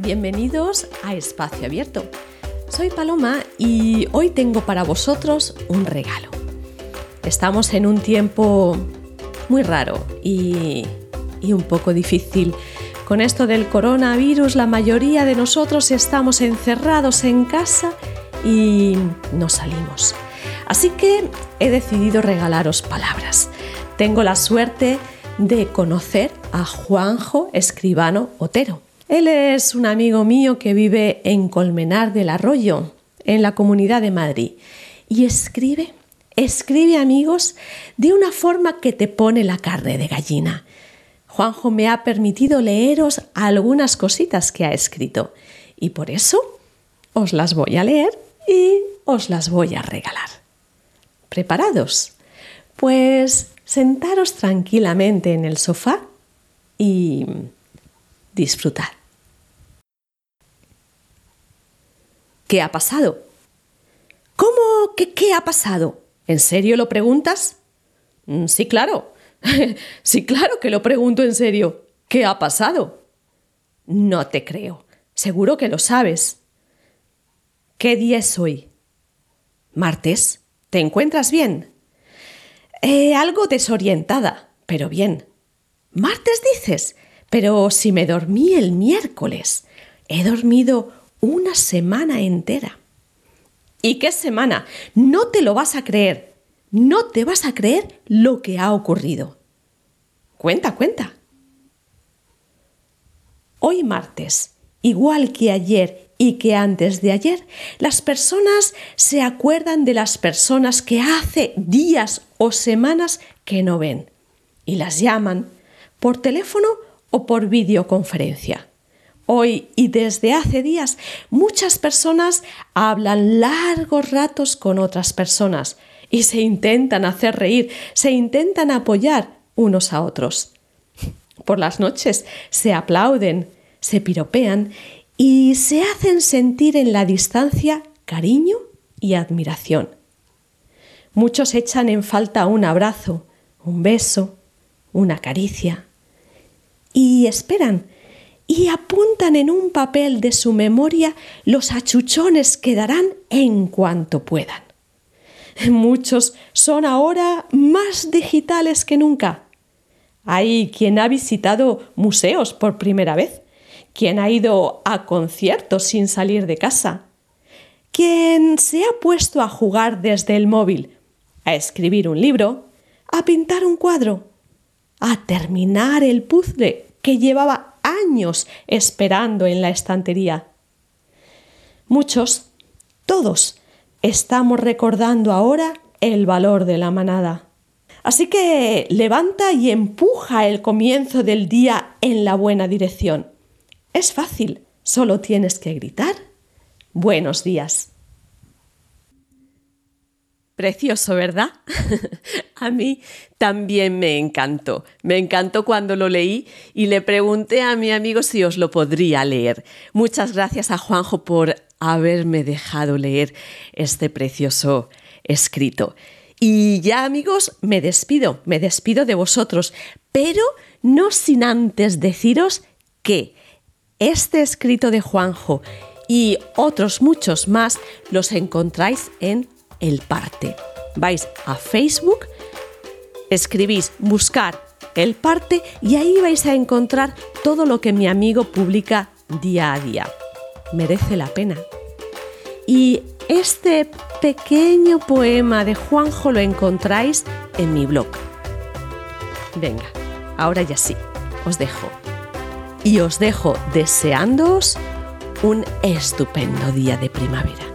bienvenidos a Espacio Abierto. Soy Paloma y hoy tengo para vosotros un regalo. Estamos en un tiempo muy raro y, y un poco difícil. Con esto del coronavirus la mayoría de nosotros estamos encerrados en casa y no salimos. Así que he decidido regalaros palabras. Tengo la suerte de conocer a Juanjo Escribano Otero. Él es un amigo mío que vive en Colmenar del Arroyo, en la Comunidad de Madrid, y escribe, escribe amigos de una forma que te pone la carne de gallina. Juanjo me ha permitido leeros algunas cositas que ha escrito y por eso os las voy a leer y os las voy a regalar. ¿Preparados? Pues sentaros tranquilamente en el sofá y disfrutar. ¿Qué ha pasado? ¿Cómo que qué ha pasado? ¿En serio lo preguntas? Mm, sí, claro. sí, claro que lo pregunto en serio. ¿Qué ha pasado? No te creo. Seguro que lo sabes. ¿Qué día es hoy? Martes. ¿Te encuentras bien? Eh, algo desorientada, pero bien. ¿Martes dices? Pero si me dormí el miércoles. He dormido una semana entera. ¿Y qué semana? No te lo vas a creer. No te vas a creer lo que ha ocurrido. Cuenta, cuenta. Hoy martes, igual que ayer y que antes de ayer, las personas se acuerdan de las personas que hace días o semanas que no ven y las llaman por teléfono o por videoconferencia. Hoy y desde hace días muchas personas hablan largos ratos con otras personas y se intentan hacer reír, se intentan apoyar unos a otros. Por las noches se aplauden, se piropean y se hacen sentir en la distancia cariño y admiración. Muchos echan en falta un abrazo, un beso, una caricia y esperan y apuntan en un papel de su memoria los achuchones que darán en cuanto puedan. Muchos son ahora más digitales que nunca. Hay quien ha visitado museos por primera vez quien ha ido a conciertos sin salir de casa, quien se ha puesto a jugar desde el móvil, a escribir un libro, a pintar un cuadro, a terminar el puzzle que llevaba años esperando en la estantería. Muchos, todos, estamos recordando ahora el valor de la manada. Así que levanta y empuja el comienzo del día en la buena dirección. Es fácil, solo tienes que gritar. Buenos días. Precioso, ¿verdad? a mí también me encantó. Me encantó cuando lo leí y le pregunté a mi amigo si os lo podría leer. Muchas gracias a Juanjo por haberme dejado leer este precioso escrito. Y ya amigos, me despido, me despido de vosotros, pero no sin antes deciros que este escrito de Juanjo y otros muchos más los encontráis en El Parte. Vais a Facebook, escribís buscar El Parte y ahí vais a encontrar todo lo que mi amigo publica día a día. Merece la pena. Y este pequeño poema de Juanjo lo encontráis en mi blog. Venga, ahora ya sí, os dejo y os dejo deseándoos un estupendo día de primavera.